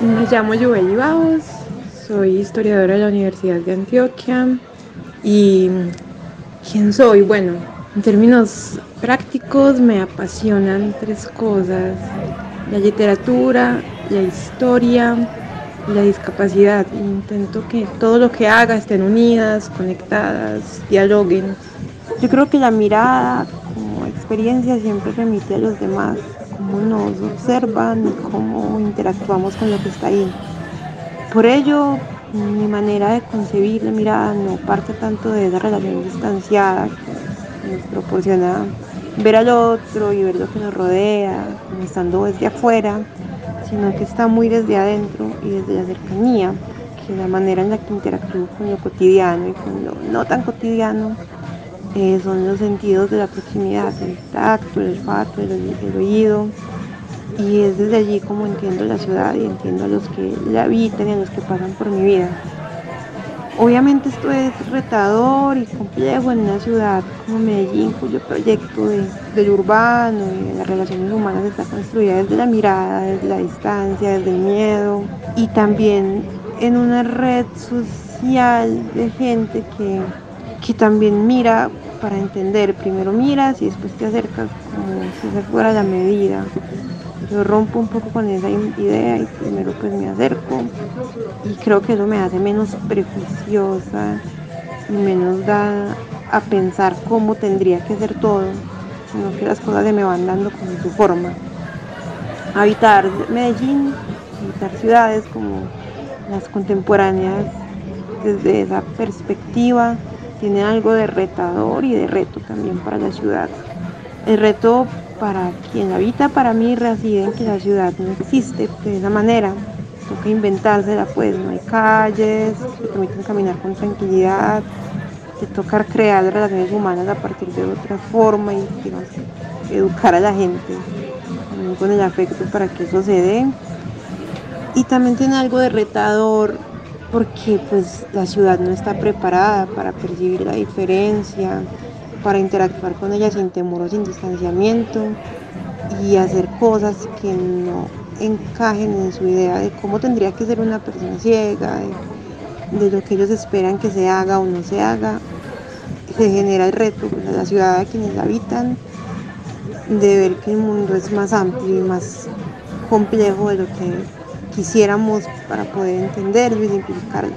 Me llamo Yubeli Bajos, soy historiadora de la Universidad de Antioquia y ¿quién soy? Bueno, en términos prácticos me apasionan tres cosas, la literatura, la historia la discapacidad. Intento que todo lo que haga estén unidas, conectadas, dialoguen. Yo creo que la mirada como experiencia siempre remite a los demás, cómo nos observan y cómo interactuamos con lo que está ahí. Por ello, mi manera de concebir la mirada no parte tanto de esa relación distanciada que nos proporciona ver al otro y ver lo que nos rodea, estando desde afuera, sino que está muy desde adentro y desde la cercanía, que la manera en la que interactúo con lo cotidiano y con lo no tan cotidiano eh, son los sentidos de la proximidad, el tacto, el olfato, el, el, oído. Y es desde allí como entiendo la ciudad y entiendo a los que la habitan y a los que pasan por mi vida. Obviamente esto es retador y complejo en una ciudad como Medellín, cuyo proyecto de, urbano y de las relaciones humanas está construida desde la mirada, desde la distancia, desde el miedo y también en una red social de gente que, que también mira para entender. Primero miras y después te acercas como si se fuera la medida. Yo rompo un poco con esa idea y primero pues me acerco y creo que eso me hace menos prejuiciosa y menos da a pensar cómo tendría que ser todo, sino que las cosas se me van dando con su forma. Habitar Medellín, habitar ciudades como las contemporáneas desde esa perspectiva tiene algo de retador y de reto también para la ciudad. El reto para quien habita, para mí, reside en que la ciudad no existe de esa manera. Toca inventársela, pues no hay calles que permiten caminar con tranquilidad. Te toca crear relaciones humanas a partir de otra forma y educar a la gente con el afecto para que eso se dé. Y también tiene algo de retador porque pues la ciudad no está preparada para percibir la diferencia, para interactuar con ella sin temor o sin distanciamiento y hacer cosas que no encajen en su idea de cómo tendría que ser una persona ciega, de, lo que ellos esperan que se haga o no se haga. Se genera el reto pues, a la ciudad a quienes la habitan de ver que el mundo es más amplio y más complejo de lo que quisiéramos para poder entenderlo y simplificarlo.